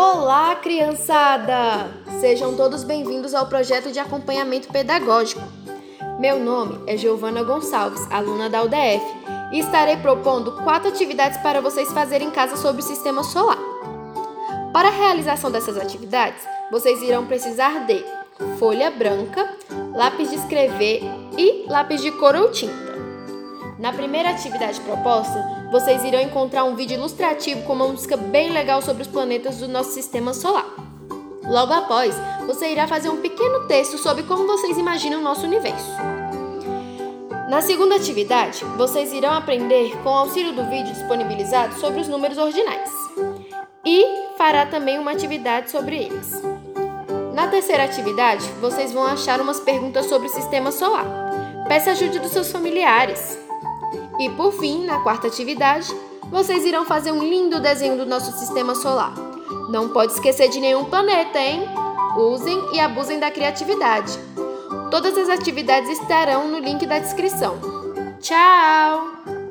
Olá, criançada! Sejam todos bem-vindos ao projeto de acompanhamento pedagógico. Meu nome é Giovana Gonçalves, aluna da UDF, e estarei propondo quatro atividades para vocês fazerem em casa sobre o sistema solar. Para a realização dessas atividades, vocês irão precisar de folha branca, lápis de escrever e lápis de cor ou tinta. Na primeira atividade proposta, vocês irão encontrar um vídeo ilustrativo com uma música bem legal sobre os planetas do nosso sistema solar. Logo após, você irá fazer um pequeno texto sobre como vocês imaginam o nosso universo. Na segunda atividade, vocês irão aprender com o auxílio do vídeo disponibilizado sobre os números ordinais e fará também uma atividade sobre eles. Na terceira atividade, vocês vão achar umas perguntas sobre o sistema solar. Peça ajuda dos seus familiares. E por fim, na quarta atividade, vocês irão fazer um lindo desenho do nosso sistema solar. Não pode esquecer de nenhum planeta, hein? Usem e abusem da criatividade. Todas as atividades estarão no link da descrição. Tchau!